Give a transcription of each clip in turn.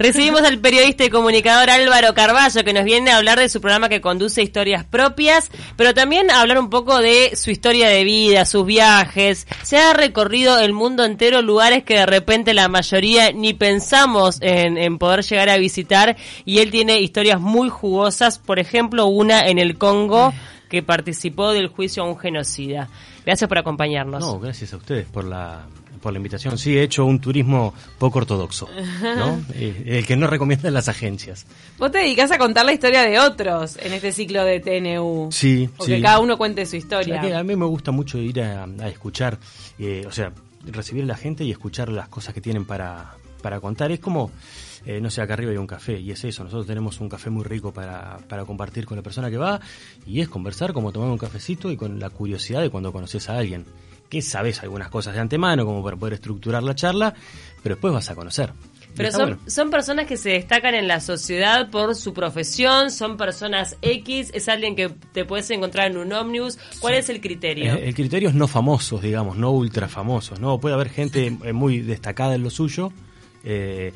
Recibimos al periodista y comunicador Álvaro Carballo, que nos viene a hablar de su programa que conduce historias propias, pero también a hablar un poco de su historia de vida, sus viajes. Se ha recorrido el mundo entero, lugares que de repente la mayoría ni pensamos en, en poder llegar a visitar, y él tiene historias muy jugosas, por ejemplo, una en el Congo que participó del juicio a un genocida. Gracias por acompañarnos. No, gracias a ustedes por la por la invitación. Sí, he hecho un turismo poco ortodoxo, ¿no? Eh, el que no recomiendan las agencias. Vos te dedicás a contar la historia de otros en este ciclo de TNU. Sí, O sí. que cada uno cuente su historia. a mí me gusta mucho ir a, a escuchar, eh, o sea, recibir a la gente y escuchar las cosas que tienen para, para contar. Es como, eh, no sé, acá arriba hay un café y es eso. Nosotros tenemos un café muy rico para, para compartir con la persona que va y es conversar como tomar un cafecito y con la curiosidad de cuando conoces a alguien. Que sabes algunas cosas de antemano como para poder estructurar la charla, pero después vas a conocer. Pero son, bueno. son personas que se destacan en la sociedad por su profesión, son personas X, es alguien que te puedes encontrar en un ómnibus. ¿Cuál es el criterio? Eh, El criterio es no famosos, digamos, no ultra famosos, ¿no? Puede haber gente eh, muy destacada en lo suyo, eh,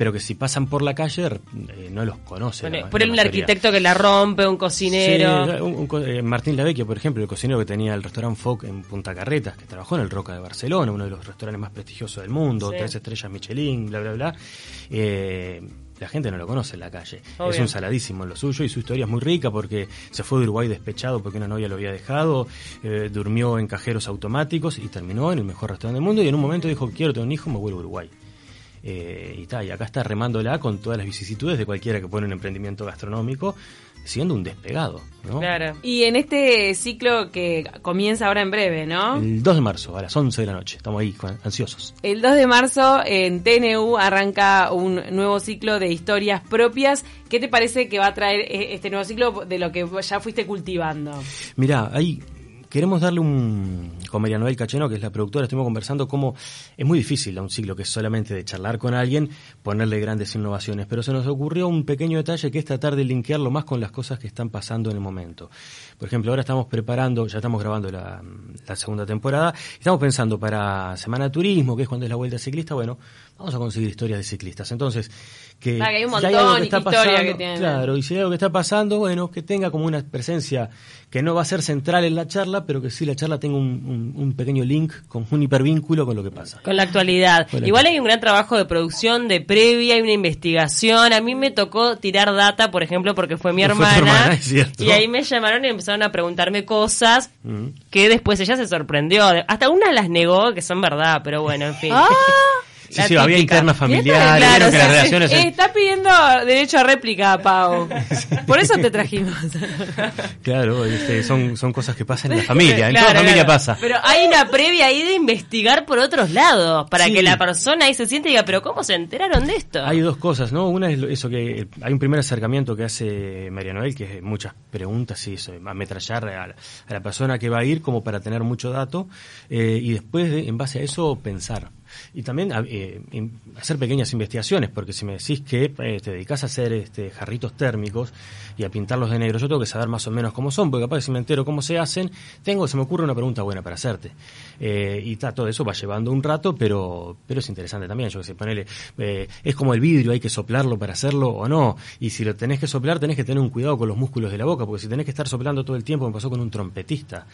pero que si pasan por la calle eh, no los conoce. Pone- la- por un mayoría. arquitecto que la rompe, un cocinero. Sí, un- un co- eh, Martín Lavecchia, por ejemplo, el cocinero que tenía el restaurante Foc en Punta Carretas, que trabajó en el Roca de Barcelona, uno de los restaurantes más prestigiosos del mundo, Sí. tres estrellas Michelin, bla, bla, bla. Eh, la gente no lo conoce en la calle. Obvio. Es un saladísimo en lo suyo y su historia es muy rica porque se fue de Uruguay despechado porque una novia lo había dejado, eh, durmió en cajeros automáticos y terminó en el mejor restaurante del mundo y en un momento dijo, quiero tener un hijo, me vuelvo a Uruguay. Eh, y, ta, y acá está remándola con todas las vicisitudes de cualquiera que pone un emprendimiento gastronómico, siendo un despegado. ¿no? Claro. Y en este ciclo que comienza ahora en breve, ¿no? El 2 de marzo, a las 11 de la noche. Estamos ahí, ansiosos. El 2 de marzo en TNU arranca un nuevo ciclo de historias propias. ¿Qué te parece que va a traer eh, este nuevo ciclo de lo que ya fuiste cultivando? Mirá, ahí queremos darle un... Con María Noel Cacheno, que es la productora, estuvimos conversando cómo es muy difícil a un ciclo que es solamente de charlar con alguien, ponerle grandes innovaciones, pero se nos ocurrió un pequeño detalle que es tratar de linkearlo más con las cosas que están pasando en el momento. Por ejemplo, ahora estamos preparando, ya estamos grabando la, segunda temporada, estamos pensando para Semana de Turismo, que es cuando es la Vuelta Ciclista, bueno, vamos a conseguir historias de ciclistas. Entonces, que... Ah, que hay un si algo montón que está historia pasando- que tienen. Claro, y si hay algo que está pasando, bueno, que tenga como una presencia que no va a ser central en la charla, pero que sí la charla tenga un, un- un pequeño link, con un hipervínculo con lo que pasa. Con la actualidad. Con la Igual actualidad. hay un gran trabajo de producción, de previa, hay una investigación. A mí me tocó tirar data, por ejemplo, porque fue mi Fue tu hermana. hermana, es cierto. y ahí me llamaron y empezaron a preguntarme cosas Mm. que después ella se sorprendió. Hasta una las negó, que son verdad, pero bueno, en fin. ¡Ah! Sí, sí, había típica. internas familiares, Claro, o las sea, relaciones... Eh, está pidiendo derecho a réplica, Pau. Por eso te trajimos. Claro, este, son, son cosas que pasan en la familia, en Claro, toda familia claro. pasa. Pero hay una previa ahí de investigar por otros lados, para Sí. que la persona ahí se siente y diga, pero ¿cómo se enteraron de esto? Hay dos cosas, ¿no? Una es eso que hay un primer acercamiento que hace María Noel, que es muchas preguntas y eso, ametrallar a la, a la persona que va a ir como para tener mucho dato eh, y después de- en base a eso pensar. Y también a- eh, hacer pequeñas investigaciones, porque si me decís que eh, te dedicas a hacer este, jarritos térmicos y a pintarlos de negro, yo tengo que saber más o menos cómo son, porque capaz que si me entero cómo se hacen, tengo, se me ocurre una pregunta buena para hacerte. Eh, y ta, todo eso va llevando un rato, pero, pero es interesante también, yo que sé, ponele, eh, es como el vidrio, hay que soplarlo para hacerlo o no, y si lo tenés que soplar, tenés que tener un cuidado con los músculos de la boca, porque si tenés que estar soplando todo el tiempo, me pasó con un trompetista,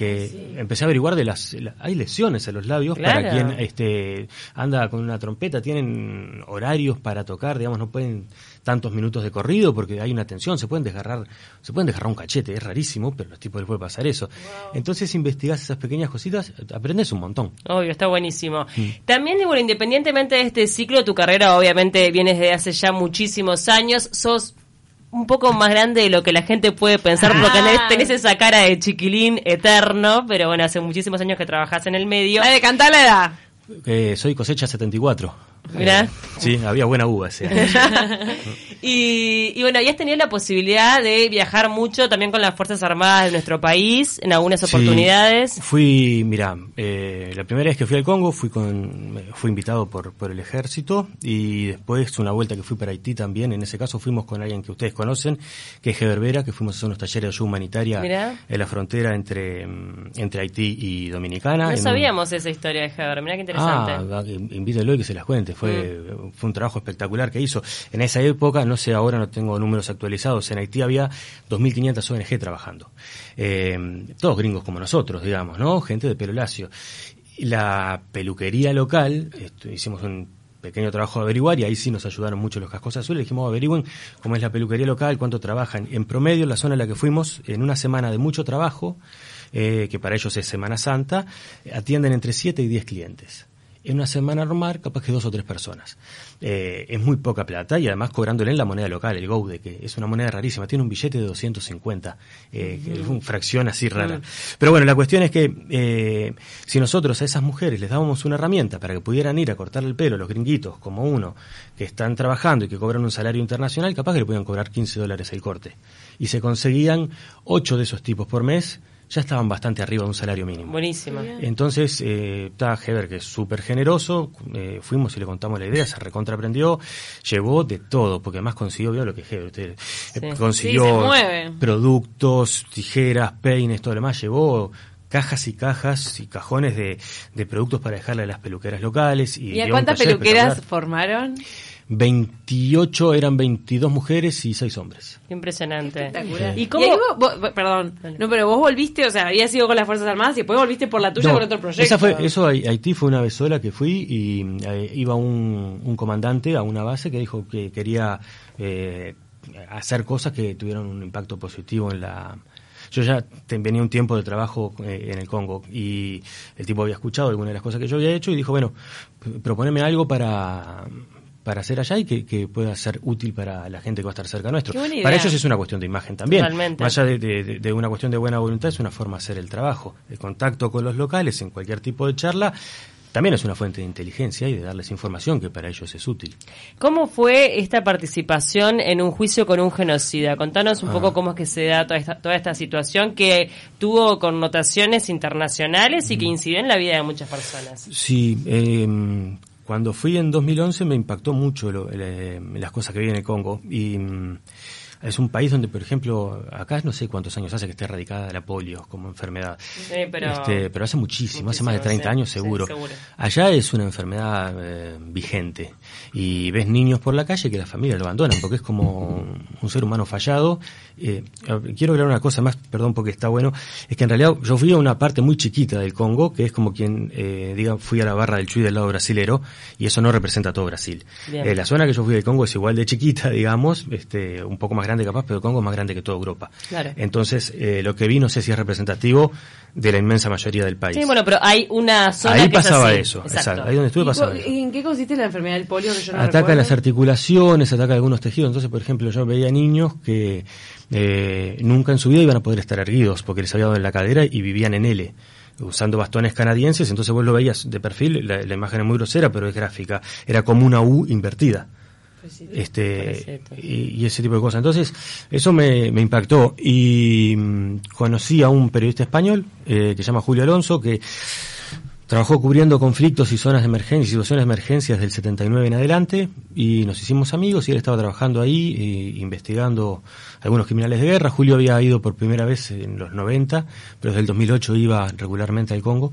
que empecé a averiguar de las, la- hay lesiones en los labios para quien este anda con una trompeta, tienen horarios para tocar, digamos, no pueden tantos minutos de corrido porque hay una tensión, se pueden desgarrar, se pueden desgarrar un cachete, es rarísimo, pero a los tipos les puede pasar eso. Entonces investigás esas pequeñas cositas, aprendes un montón. Obvio, está buenísimo. Mm. También, bueno, independientemente de este ciclo, tu carrera obviamente viene desde hace ya muchísimos años. Sos un poco más grande de lo que la gente puede pensar, porque Ah. tenés, tenés esa cara de chiquilín eterno, pero bueno, hace muchísimos años que trabajás en el medio. La de cantar la edad. Eh, soy cosecha 74. Mirá. Eh, sí, había buena uva ese año. Y, y bueno, y has tenido la posibilidad de viajar mucho también con las Fuerzas Armadas de nuestro país en algunas Sí. oportunidades. Fui, mira, eh, la primera vez que fui al Congo fui con, fui invitado por, por el ejército y después una vuelta que fui para Haití también. En ese caso fuimos con alguien que ustedes conocen, que es Heber Vera, que fuimos a hacer unos talleres de ayuda humanitaria Mirá. en la frontera entre, mm, entre Haití y Dominicana. No un- sabíamos esa historia de Heber, mirá qué interesante. Ah, va, in- invítelo y que se las cuente. fue, fue un trabajo espectacular que hizo. En esa época, no sé, ahora no tengo números actualizados, en Haití había 2.500 ONG trabajando. Eh, todos gringos como nosotros, digamos, ¿no? Gente de pelo lacio. La peluquería local, hicimos un pequeño trabajo de averiguar y ahí sí nos ayudaron mucho los cascos azules. Dijimos, averigüen cómo es la peluquería local, cuánto trabajan. En promedio, en la zona en la que fuimos, en una semana de mucho trabajo, eh, que para ellos es Semana Santa, atienden entre 7 y 10 clientes. En una semana normal, capaz que dos o tres personas. Eh, es muy poca plata y además cobrándole en la moneda local, el Goude, que es una moneda rarísima. Tiene un billete de 250, eh, que es una fracción así rara. Pero bueno, la cuestión es que eh, si nosotros a esas mujeres les dábamos una herramienta para que pudieran ir a cortarle el pelo, los gringuitos, como uno, que están trabajando y que cobran un salario internacional, capaz que le podían cobrar 15 dólares el corte. Y se conseguían ocho de esos tipos por mes ya estaban bastante arriba de un salario mínimo. Buenísima. Entonces, eh, está Heber, que es súper generoso, eh, fuimos y le contamos la idea, se recontraprendió, llevó de todo, porque además consiguió, vio lo que Heber, usted, eh, Sí. consiguió Sí, se mueve. productos, tijeras, peines, todo lo demás, llevó cajas y cajas y cajones de, de productos para dejarle a las peluqueras locales. ¿Y, ¿Y a cuántas peluqueras formaron? 28, eran 22 mujeres y 6 hombres. Impresionante. Espectacular. ¿Y ¿Y cómo? vos- vos- perdón, no, pero vos volviste, o sea, habías ido con las Fuerzas Armadas y después volviste por la tuya No, con otro proyecto. Esa fue, eso a Haití fue una vez sola que fui y eh, iba un, un comandante a una base que dijo que quería eh, hacer cosas que tuvieran un impacto positivo en la... Yo ya venía un tiempo de trabajo eh, en el Congo y el tipo había escuchado algunas de las cosas que yo había hecho y dijo, bueno, proponeme algo para para hacer allá y que, que pueda ser útil para la gente que va a estar cerca nuestro. Para ellos es una cuestión de imagen también. Totalmente. Más allá de, de- de una cuestión de buena voluntad, es una forma de hacer el trabajo. El contacto con los locales en cualquier tipo de charla también es una fuente de inteligencia y de darles información que para ellos es útil. ¿Cómo fue esta participación en un juicio con un genocida? Contanos un Ah. poco cómo es que se da toda esta, toda esta situación que tuvo connotaciones internacionales y que incidió en la vida de muchas personas. Sí, eh, cuando fui en 2011 me impactó mucho lo- eh, las cosas que vi en el Congo y mm, es un país donde, por ejemplo, acá no sé cuántos años hace que esté erradicada la polio como enfermedad. Sí, pero- Este, pero hace muchísimo, hace más de Muchísimo, 30 sí, años sí, seguro. seguro. Allá es una enfermedad eh, vigente y ves niños por la calle que las familias lo abandonan porque es como un ser humano fallado. Eh, quiero aclarar una cosa más, perdón porque está bueno, es que en realidad yo fui a una parte muy chiquita del Congo, que es como quien eh, diga fui a la barra del Chuy del lado brasilero y eso no representa todo Brasil. Eh, la zona que yo fui del Congo es igual de chiquita, digamos, este, un poco más grande capaz, pero el Congo es más grande que toda Europa. Claro. Entonces, eh, lo que vi no sé si es representativo de la inmensa mayoría del país. Sí, bueno, pero hay una zona Ahí que es pasaba así. eso, Exacto. exacto. Ahí donde estuve ¿Y pasaba eso. ¿En qué consiste la enfermedad del polio que yo no ataca recuerdo? las articulaciones, ataca algunos tejidos. Entonces, por ejemplo, yo veía niños que eh, nunca en su vida iban a poder estar erguidos porque les había dado en la cadera y vivían en L usando bastones canadienses, entonces vos lo veías de perfil, la, la imagen es muy grosera, pero es gráfica, era como una U invertida. Este, Pobrecito. y, y ese tipo de cosas. Entonces, eso me, me impactó. Y mm, conocí a un periodista español eh, que se llama Julio Alonso, que Trabajó cubriendo conflictos y zonas de emergencia, situaciones de emergencias del 79 en adelante y nos hicimos amigos y él estaba trabajando ahí investigando algunos criminales de guerra. Julio había ido por primera vez en los 90, pero desde el 2008 iba regularmente al Congo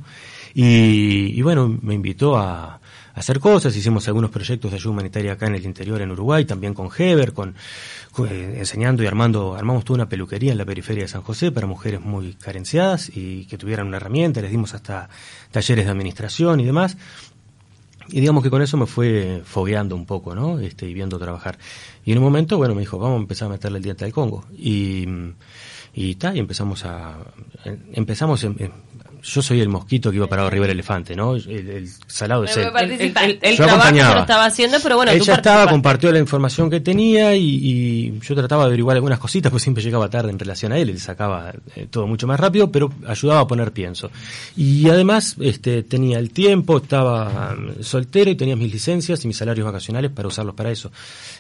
y, y bueno, me invitó a hacer cosas, hicimos algunos proyectos de ayuda humanitaria acá en el interior en Uruguay, también con Heber, con, eh, enseñando y armando, armamos toda una peluquería en la periferia de San José para mujeres muy carenciadas y que tuvieran una herramienta, les dimos hasta talleres de administración y demás. Y digamos que con eso me fue fogueando un poco, ¿no? Este, y viendo trabajar. Y en un momento, bueno, me dijo, vamos a empezar a meterle el diente al Congo. Y, y ta, y empezamos a, empezamos, en- en- yo soy el mosquito que iba parado arriba del elefante, ¿no? El, el salado es él. El, el- el- el Yo trabajo acompañaba. se lo estaba haciendo, pero bueno, tú Ella estaba, compartió la información que tenía y, y yo trataba de averiguar algunas cositas, pues siempre llegaba tarde en relación a él, él sacaba eh, todo mucho más rápido, pero ayudaba a poner pienso. Y además este, tenía el tiempo, estaba mm, soltero y tenía mis licencias y mis salarios vacacionales para usarlos para eso.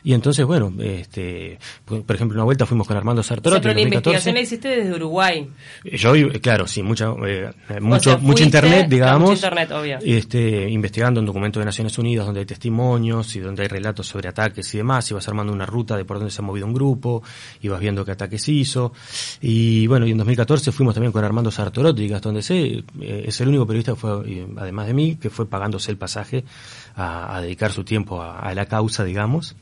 Y entonces, bueno, este, por ejemplo, una vuelta fuimos con Armando O sea, Sartorotti pero en la 2014. investigación la hiciste desde Uruguay. Yo, eh, claro, sí, mucha, eh, mucho, sea, mucho internet, digamos. mucho internet, obvio. Este, investigando en documentos de Naciones Unidas donde hay testimonios y donde hay relatos sobre ataques y demás, ibas armando una ruta de por dónde se ha movido un grupo, ibas viendo qué ataques hizo. Y bueno, y en 2014 fuimos también con Armando Sartorotti, Gastón de C, eh, es el único periodista que fue, además de mí, que fue pagándose el pasaje a, a dedicar su tiempo a, a la causa, digamos.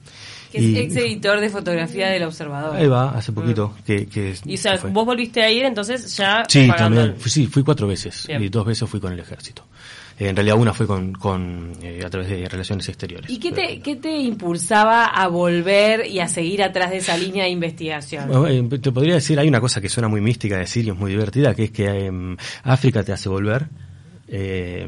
Que es ex editor de fotografía del Observador. Ahí va, hace poquito que, que Y o sea, fue. vos volviste a ir, entonces ya Sí, también. Fui, sí, fui cuatro veces. Bien. Y dos veces fui con el ejército. Eh, en realidad una fue con, con eh, a través de relaciones exteriores. ¿Y qué te, qué te impulsaba a volver y a seguir atrás de esa línea de investigación? Bueno, eh, te podría decir, hay una cosa que suena muy mística de decir y es muy divertida, que es que em, África te hace volver. Eh,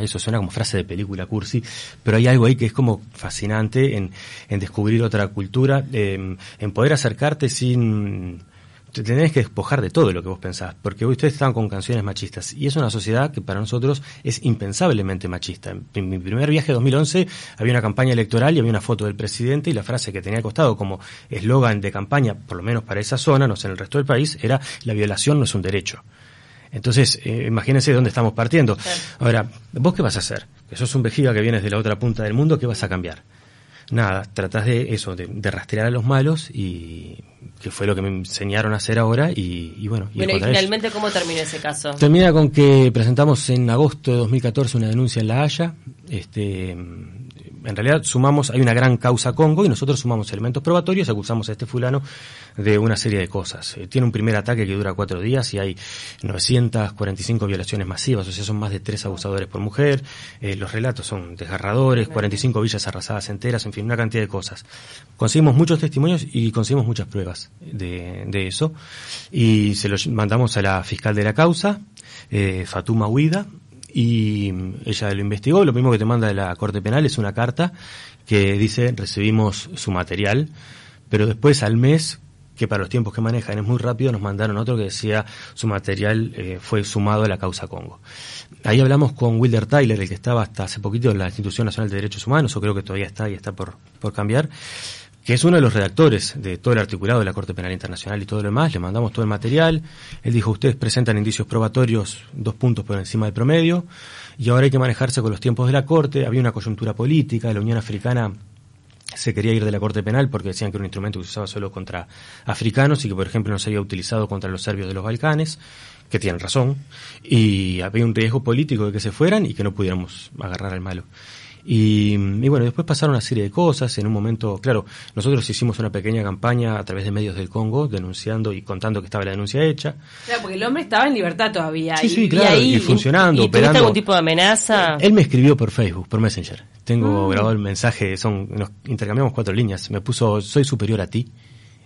eso suena como frase de película cursi, pero hay algo ahí que es como fascinante en, en descubrir otra cultura, em, en poder acercarte sin... Te tenés que despojar de todo lo que vos pensás, porque ustedes están con canciones machistas, y es una sociedad que para nosotros es impensablemente machista. En mi primer viaje de 2011 había una campaña electoral y había una foto del presidente y la frase que tenía costado como eslogan de campaña, por lo menos para esa zona, no sé, en el resto del país, era la violación no es un derecho. Entonces, eh, imagínense de dónde estamos partiendo. Ahora, ¿vos qué vas a hacer? Que sos un vejiga que vienes de la otra punta del mundo, ¿qué vas a cambiar? Nada, tratás de eso, de, de rastrear a los malos y que fue lo que me enseñaron a hacer ahora y, y bueno. y Bueno, y finalmente, ¿cómo termina ese caso? Termina con que presentamos en agosto de 2014 una denuncia en La Haya. Este, en realidad sumamos, hay una gran causa Congo y nosotros sumamos elementos probatorios, acusamos a este fulano de una serie de cosas. Eh, tiene un primer ataque que dura cuatro días y hay 945 violaciones masivas, o sea, son más de tres abusadores por mujer. Eh, los relatos son desgarradores, 45 villas arrasadas enteras, en fin, una cantidad de cosas. Conseguimos muchos testimonios y conseguimos muchas pruebas de, eso y se lo mandamos a la fiscal de la causa, eh, Fatuma Huida, y ella lo investigó. Lo mismo que te manda de la Corte Penal es una carta que dice recibimos su material, pero después al mes que para los tiempos que manejan es muy rápido, nos mandaron otro que decía su material eh, fue sumado a la causa Congo. Ahí hablamos con Wilder Tyler, el que estaba hasta hace poquito en la Institución Nacional de Derechos Humanos, o creo que todavía está y está por, por cambiar, que es uno de los redactores de todo el articulado de la Corte Penal Internacional y todo lo demás. Le mandamos todo el material. Él dijo, ustedes presentan indicios probatorios dos puntos por encima del promedio, y ahora hay que manejarse con los tiempos de la Corte. Había una coyuntura política, la Unión Africana se quería ir de la Corte Penal porque decían que era un instrumento que se usaba solo contra africanos y que, por ejemplo, no se había utilizado contra los serbios de los Balcanes, que tienen razón, y había un riesgo político de que se fueran y que no pudiéramos agarrar al malo. Y, y bueno, después pasaron una serie de cosas. En un momento, claro, nosotros hicimos una pequeña campaña a través de medios del Congo denunciando y contando que estaba la denuncia hecha. Claro, porque el hombre estaba en libertad todavía. Sí, y, sí, y claro, ahí, y funcionando, ¿Y operando. algún tipo de amenaza? Él me escribió por Facebook, por Messenger. Tengo Mm. grabado el mensaje, son, nos intercambiamos cuatro líneas. Me puso, soy superior a ti.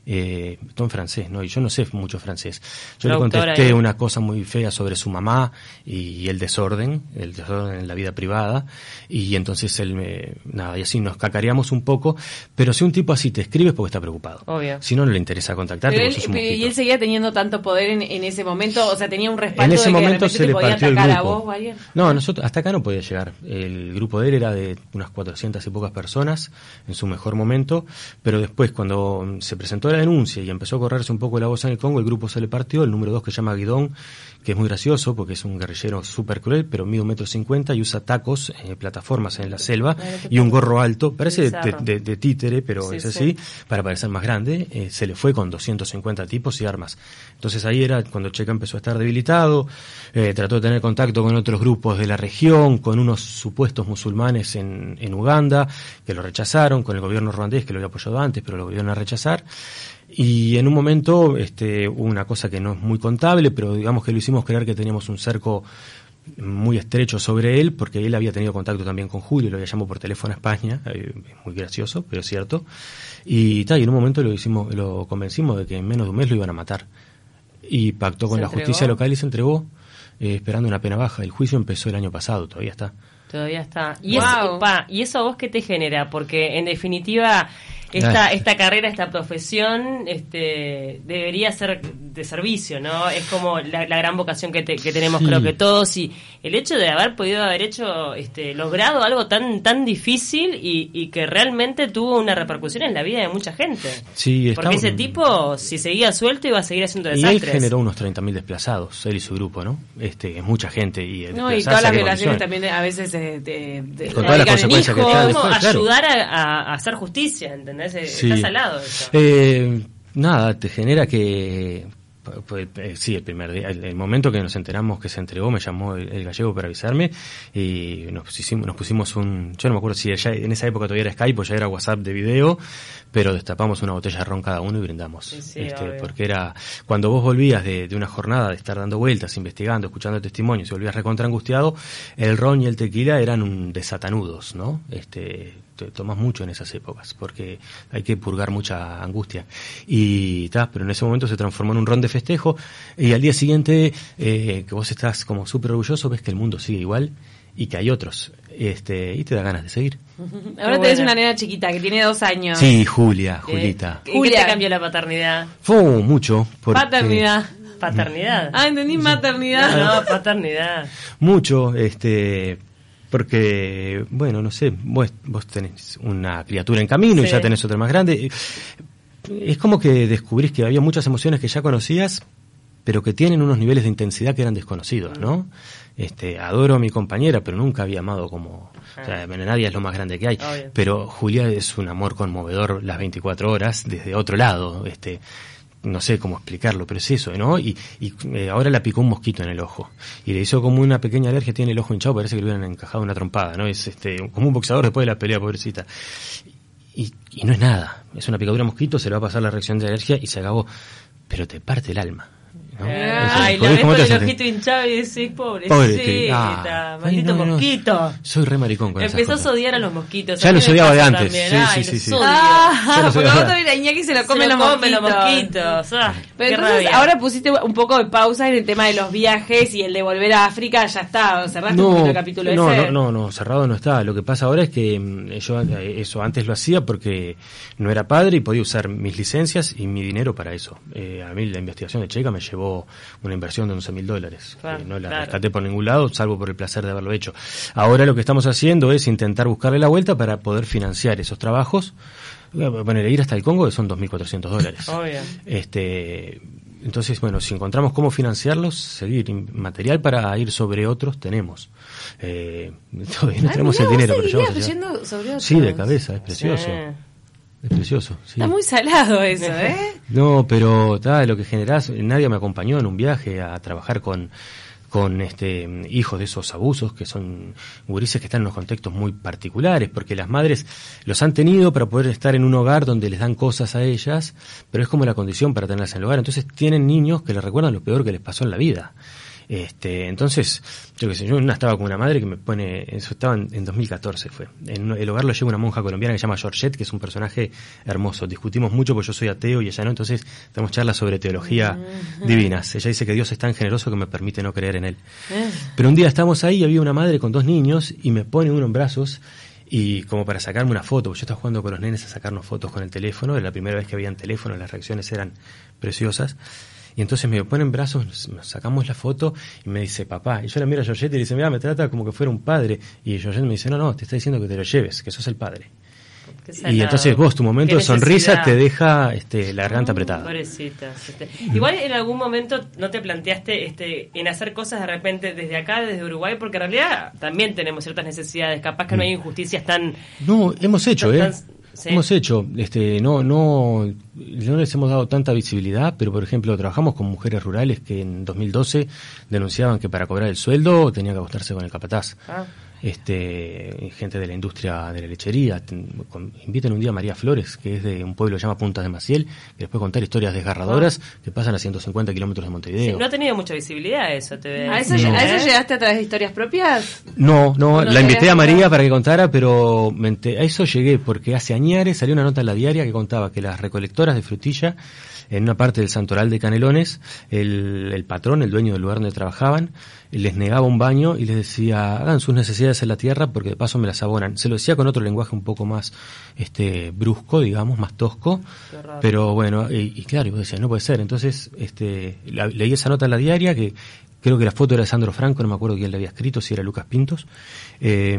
Eh, todo en francés, ¿no? Y yo no sé mucho francés. Yo le contesté una cosa muy fea sobre su mamá y, el desorden, el desorden en la vida privada. Y entonces él me, nada, y así nos cacareamos un poco. Pero si un tipo así te escribe es porque está preocupado. Obvio. Si no, no le interesa contactarte él- un y él seguía teniendo tanto poder en, en ese momento, o sea, tenía un respaldo En ese de que de momento repente se le partió el grupo. a vos. No, nosotros hasta acá no podía llegar. El grupo de él era de unas 400 y pocas personas en su mejor momento, pero después cuando se presentó la denuncia y empezó a correrse un poco la voz en el Congo, el grupo se le partió. El número dos que se llama Guidón, que es muy gracioso porque es un guerrillero súper cruel, pero mide un metro cincuenta y usa tacos, eh, plataformas en la selva y un gorro alto. Parece de, de- de títere, pero Sí, es sí. así, para parecer más grande. Eh, se le fue con 250 tipos y armas. Entonces ahí era cuando Checa empezó a estar debilitado, eh, trató de tener contacto con otros grupos de la región, con unos supuestos musulmanes en, en Uganda, que lo rechazaron, con el gobierno ruandés, que lo había apoyado antes, pero lo volvieron a rechazar. Y en un momento este, hubo una cosa que no es muy contable, pero digamos que lo hicimos creer que teníamos un cerco muy estrecho sobre él, porque él había tenido contacto también con Julio, lo había llamado por teléfono a España, eh, es muy gracioso, pero es cierto. Y, tal, y en un momento lo hicimos, lo convencimos de que en menos de un mes lo iban a matar. Y pactó con ¿Se la entregó? justicia local y se entregó, eh, esperando una pena baja. El juicio empezó el año pasado, todavía está. Todavía está. ¿Y, Wow. eso, pa, ¿Y eso a vos qué te genera? Porque en definitiva esta, esta carrera, esta profesión, este, debería ser de servicio, ¿no? Es como la, gran vocación que, que tenemos, creo que todos. Y el hecho de haber podido haber hecho, este, logrado algo tan tan difícil y, y que realmente tuvo una repercusión en la vida de mucha gente. Sí, Porque ese tipo, si seguía suelto, iba a seguir haciendo desastres. Y él generó unos 30.000 desplazados, él y su grupo, ¿no? Este, es mucha gente. Y, no, y todas las violaciones también a veces de, de, con todas las consecuencias que ayudar a, hacer justicia, ¿entendés? Está salado eso. Eh, nada, te genera que pues, eh, sí, el primer día, el, momento que nos enteramos que se entregó, me llamó el, gallego para avisarme y nos pusimos, nos pusimos un, yo no me acuerdo si ya en esa época todavía era Skype o ya era WhatsApp de video, pero destapamos una botella de ron cada uno y brindamos. este, porque era, cuando vos volvías de, de, una jornada de estar dando vueltas, investigando, escuchando testimonios y volvías recontra angustiado, el ron y el tequila eran un desatanudos, ¿no? Este, tomas mucho en esas épocas, porque hay que purgar mucha angustia. Y ta, pero en ese momento se transformó en un ron de festejo, y al día siguiente, eh, que vos estás como súper orgulloso, ves que el mundo sigue igual y que hay otros, este, y te da ganas de seguir. Ahora tenés una nena chiquita que tiene dos años. Sí, Julia, Julita. ¿Y qué te cambió la paternidad? Fue mucho. Paternidad. Paternidad. Ah, entendí maternidad. No, paternidad. Mucho, este, porque, bueno, no sé, vos, vos tenés una criatura en camino y ya tenés otra más grande. Es como que descubrís que había muchas emociones que ya conocías, pero que tienen unos niveles de intensidad que eran desconocidos, ¿no? Este, adoro a mi compañera, pero nunca había amado como... O sea, Nadia es lo más grande que hay, pero Julia es un amor conmovedor las 24 horas desde otro lado, este no sé cómo explicarlo, pero es eso, ¿no? Y, y eh, ahora la picó un mosquito en el ojo. Y le hizo como una pequeña alergia, tiene el ojo hinchado, parece que le hubieran encajado una trompada, ¿no? Es este, como un boxeador después de la pelea, pobrecita. Y, y no es nada, es una picadura mosquito, se le va a pasar la reacción de alergia y se acabó. Pero te parte el alma. Ay, la ves con el ojito hinchado y decís, pobrecita, maldito mosquito. Soy re maricón con Empezó a odiar a los mosquitos. Ya los odiaba de antes. Sí, sí, sí, Ah, porque otro a Iñaki se lo come, los, mosquitos. Ah, Pero entonces ahora pusiste un poco de pausa en el tema de los viajes y el de volver a África, ya está, cerraste no, el capítulo no, ese. No, no, no, cerrado no está. Lo que pasa ahora es que mm, yo eh, eso antes lo hacía porque no era padre y podía usar mis licencias y mi dinero para eso. Eh, a mí la investigación de Checa me llevó una inversión de 11 mil dólares. no la rescaté por ningún lado, salvo por el placer de haberlo hecho. Ahora lo que estamos haciendo es intentar buscarle la vuelta para poder financiar esos trabajos. Bueno, ir hasta el Congo que son 2.400 dólares. Este, entonces, bueno, si encontramos cómo financiarlos, seguir material para ir sobre otros, tenemos. Eh, todavía no tenemos el dinero, pero yo Sí, de cabeza, es precioso. Es precioso. Está muy salado eso, ¿eh? No, pero tal, lo que generás, nadie me acompañó en un viaje a trabajar con con este hijos de esos abusos que son gurises que están en unos contextos muy particulares porque las madres los han tenido para poder estar en un hogar donde les dan cosas a ellas pero es como la condición para tenerlas en el hogar entonces tienen niños que les recuerdan lo peor que les pasó en la vida este, entonces, yo qué sé, yo estaba con una madre que me pone, eso estaba en, 2014 fue. En el hogar lo lleva una monja colombiana que se llama Georgette, que es un personaje hermoso. Discutimos mucho porque yo soy ateo y ella no, entonces tenemos charlas sobre teología divinas. Ella dice que Dios es tan generoso que me permite no creer en él. Eh. Pero un día estamos ahí y había una madre con dos niños y me pone uno en brazos y como para sacarme una foto, yo estaba jugando con los nenes a sacarnos fotos con el teléfono, era la primera vez que habían teléfono, las reacciones eran preciosas. Y entonces me pone en brazos, nos sacamos la foto y me dice, papá. Y yo la miro a Georgette y le dice, mira, me trata como que fuera un padre. Y Georgette me dice, no, no, te está diciendo que te lo lleves, que sos el padre. Y entonces vos, tu momento de sonrisa te deja este, la garganta apretada. Este. Igual en algún momento no te planteaste este, en hacer cosas de repente desde acá, desde Uruguay, porque en realidad también tenemos ciertas necesidades. Capaz que no hay injusticias tan... No, hemos hecho, ¿eh? Hemos hecho, este, no, no, no les hemos dado tanta visibilidad, pero por ejemplo trabajamos con mujeres rurales que en 2012 denunciaban que para cobrar el sueldo tenía que acostarse con el capataz. Ah este, gente de la industria de la lechería. inviten un día a María Flores, que es de un pueblo que se llama Punta de Maciel, que les puede contar historias desgarradoras ah. que pasan a 150 kilómetros de Montevideo. no ha tenido mucha visibilidad eso, te ¿A eso, llegaste a través de historias propias? No, no, la invité a María para que contara, pero a eso llegué porque hace años salió una nota en la diaria que contaba que las recolectoras de frutilla en una parte del santoral de Canelones, el, el patrón, el dueño del lugar donde trabajaban, les negaba un baño y les decía, hagan sus necesidades en la tierra porque de paso me las abonan. Se lo decía con otro lenguaje un poco más este brusco, digamos, más tosco, pero bueno, y, y claro, y vos decías, no puede ser. Entonces, este, la- leí esa nota en la diaria que creo que la foto era de Sandro Franco, no me acuerdo quién le había escrito, si era Lucas Pintos, eh,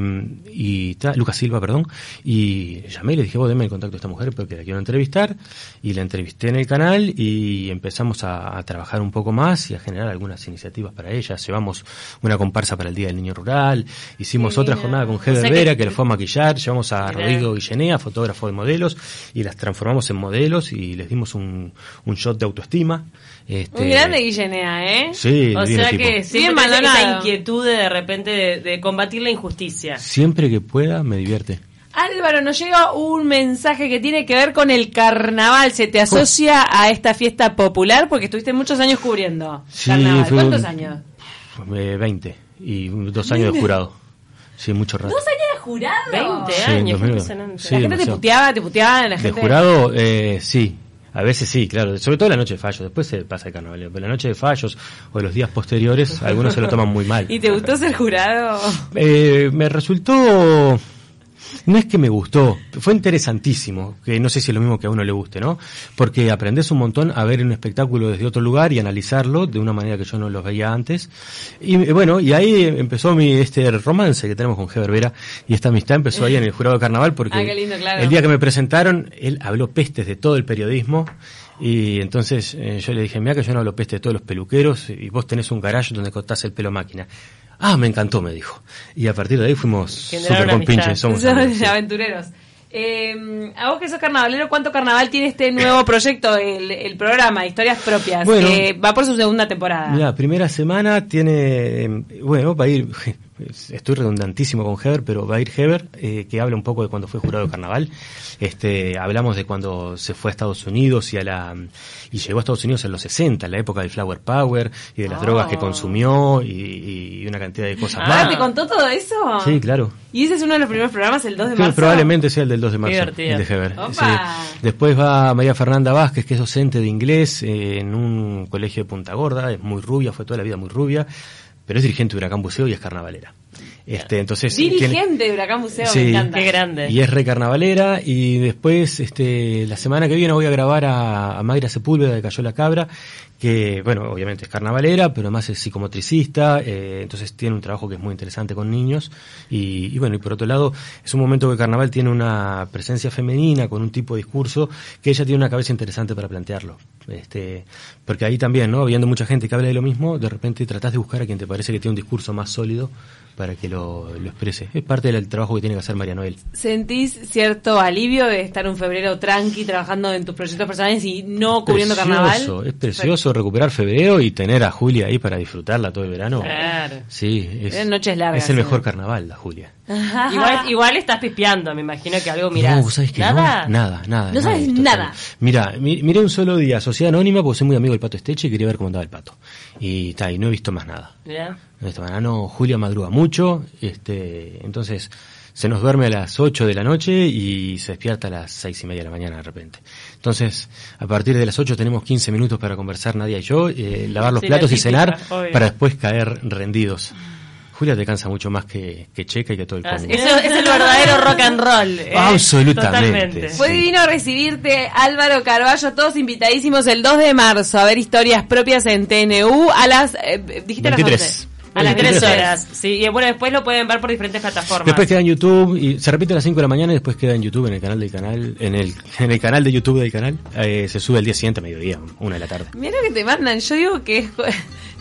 y ta- Lucas Silva, perdón, y llamé y le dije, vos deme el contacto de esta mujer porque la quiero entrevistar, y la entrevisté en el canal y empezamos a, a trabajar un poco más y a generar algunas iniciativas para ella. Llevamos una comparsa para el Día del Niño Rural, hicimos otra jornada con Heber O sea que- Vera, que le fue a maquillar, llevamos a. Rodrigo Guillenea, fotógrafo de modelos, y las transformamos en modelos y les dimos un, un shot de autoestima. Este, Muy grande Guillenea, ¿eh? Sí, O sea tipo. que Bien siempre tenés esa inquietud de, de repente de, de combatir la injusticia. Siempre que pueda me divierte. Álvaro, nos llega un mensaje que tiene que ver con el carnaval. ¿Se te asocia a esta fiesta popular? Porque estuviste muchos años cubriendo Sí, carnaval. fue ¿Cuántos un- años? Eh, 20 y dos años de jurado. Sí, mucho rato. ¿Dos años de jurado? 20 Sí, años, qué 2000. impresionante. Sí, la gente te demasiado. puteaba, te puteaba, la De gente... jurado, eh, sí. A veces sí, claro. Sobre todo la noche de fallos. Después se pasa el carnaval. Pero la noche de fallos o los días posteriores, algunos se lo toman muy mal. ¿Y te gustó ser jurado? Eh, me resultó... No es que me gustó, fue interesantísimo, que no sé si es lo mismo que a uno le guste, ¿no? Porque aprendes un montón a ver un espectáculo desde otro lugar y analizarlo de una manera que yo no lo veía antes. Y eh, bueno, y ahí empezó mi este romance que tenemos con Heber Vera y esta amistad empezó ahí en el jurado de carnaval porque Ah, qué lindo, claro. el día que me presentaron, él habló pestes de todo el periodismo y entonces eh, yo le dije, mira que yo no hablo peste de todos los peluqueros y vos tenés un garage donde cortás el pelo máquina. Ah, me encantó, me dijo. Y a partir de ahí fuimos súper compinches, somos Son amigos, sí. aventureros. Eh, a vos que sos carnavalero, ¿cuánto carnaval tiene este nuevo proyecto, el, el programa Historias Propias? Bueno. que va por su segunda temporada. La primera semana tiene, eh, bueno, va a ir, estoy redundantísimo con Heber, pero va a ir Heber, eh, que habla un poco de cuando fue jurado de carnaval. Este, hablamos de cuando se fue a Estados Unidos y a la, y llegó a Estados Unidos en los 60, en la época del Flower Power y de las Oh. drogas que consumió y, y una cantidad de cosas Ah, más. ¿te contó todo eso? Sí, claro. Y ese es uno de los primeros programas, el 2 de marzo. probablemente sea el del 2 de marzo, divertido. el de Heber. Sí. Después va María Fernanda Vázquez, que es docente de inglés eh, en un colegio de Punta Gorda, es muy rubia, fue toda la vida muy rubia, pero es dirigente de Huracán Buceo y es carnavalera. Este, entonces tiene- Dirigente de Huracán Museo, Sí. me encanta. Qué grande. y es re carnavalera y después este la semana que viene voy a grabar a, a Mayra Sepúlveda de Cayó la Cabra que bueno obviamente es carnavalera pero además es psicomotricista eh, entonces tiene un trabajo que es muy interesante con niños y, y bueno y por otro lado es un momento que el carnaval tiene una presencia femenina con un tipo de discurso que ella tiene una cabeza interesante para plantearlo este porque ahí también no viendo mucha gente que habla de lo mismo de repente tratás de buscar a quien te parece que tiene un discurso más sólido para que lo, lo exprese es parte del trabajo que tiene que hacer María Noel ¿Sentís cierto alivio de estar un febrero tranqui trabajando en tus proyectos personales y no cubriendo Precioso, carnaval? Es precioso recuperar febrero y tener a Julia ahí para disfrutarla todo el verano. Claro. Sí, es, noches largas, es el sí. mejor carnaval, la Julia. Igual, igual estás pispeando, me imagino que algo mirás. No, vos sabés que ¿Nada? no, nada, nada. No nada sabes nada. tal. Mira, mi- miré un solo día Sociedad Anónima porque soy muy amigo del Pato Esteche y quería ver cómo andaba el Pato. Y, ta, y no he visto más nada. Mirá. No he visto más nada. No, Julia madruga mucho, este, entonces se nos duerme a las 8 de la noche y se despierta a las seis y media de la mañana de repente. Entonces, a partir de las 8 tenemos 15 minutos para conversar Nadia y yo, eh, lavar los Sí, la platos y cenar obvio. para después caer rendidos. Julia te cansa mucho más que, que Checa y que todo el Ah, Congo. Eso es el verdadero rock and roll. ¿eh? Absolutamente. Totalmente. Fue Sí. divino recibirte, Álvaro Carballo, todos invitadísimos el 2 de marzo a ver historias propias en TNU a las... eh, dijiste a las 23. 11. A las 3 23 horas. Sí, y bueno, después lo pueden ver por diferentes plataformas. Después queda en YouTube y se repite a las 5 de la mañana y después queda en YouTube en el canal del canal, en el, en el canal de YouTube del canal. Eh, se sube el día siguiente a mediodía, una de la tarde. Mira lo que te mandan, yo digo que es...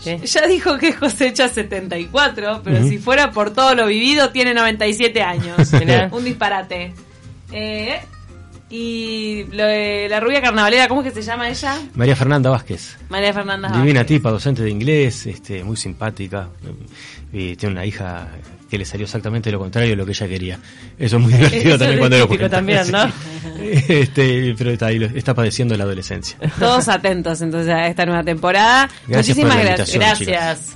¿Qué? Ya dijo que es cosecha 74, pero Ujú. si fuera por todo lo vivido, tiene 97 años. Un disparate. Eh, y lo de la rubia carnavalera, ¿cómo es que se llama ella? María Fernanda Vázquez. María Fernanda. Divina Vázquez. tipa, docente de inglés, este, muy simpática. Y tiene una hija que le salió exactamente lo contrario de lo que ella quería. Eso es muy divertido Eso también es cuando lo cuenta. también, ¿no? Este, pero está, ahí, está padeciendo la adolescencia. Todos atentos entonces a esta nueva temporada. Gracias por Muchísimas la gracias. Gracias.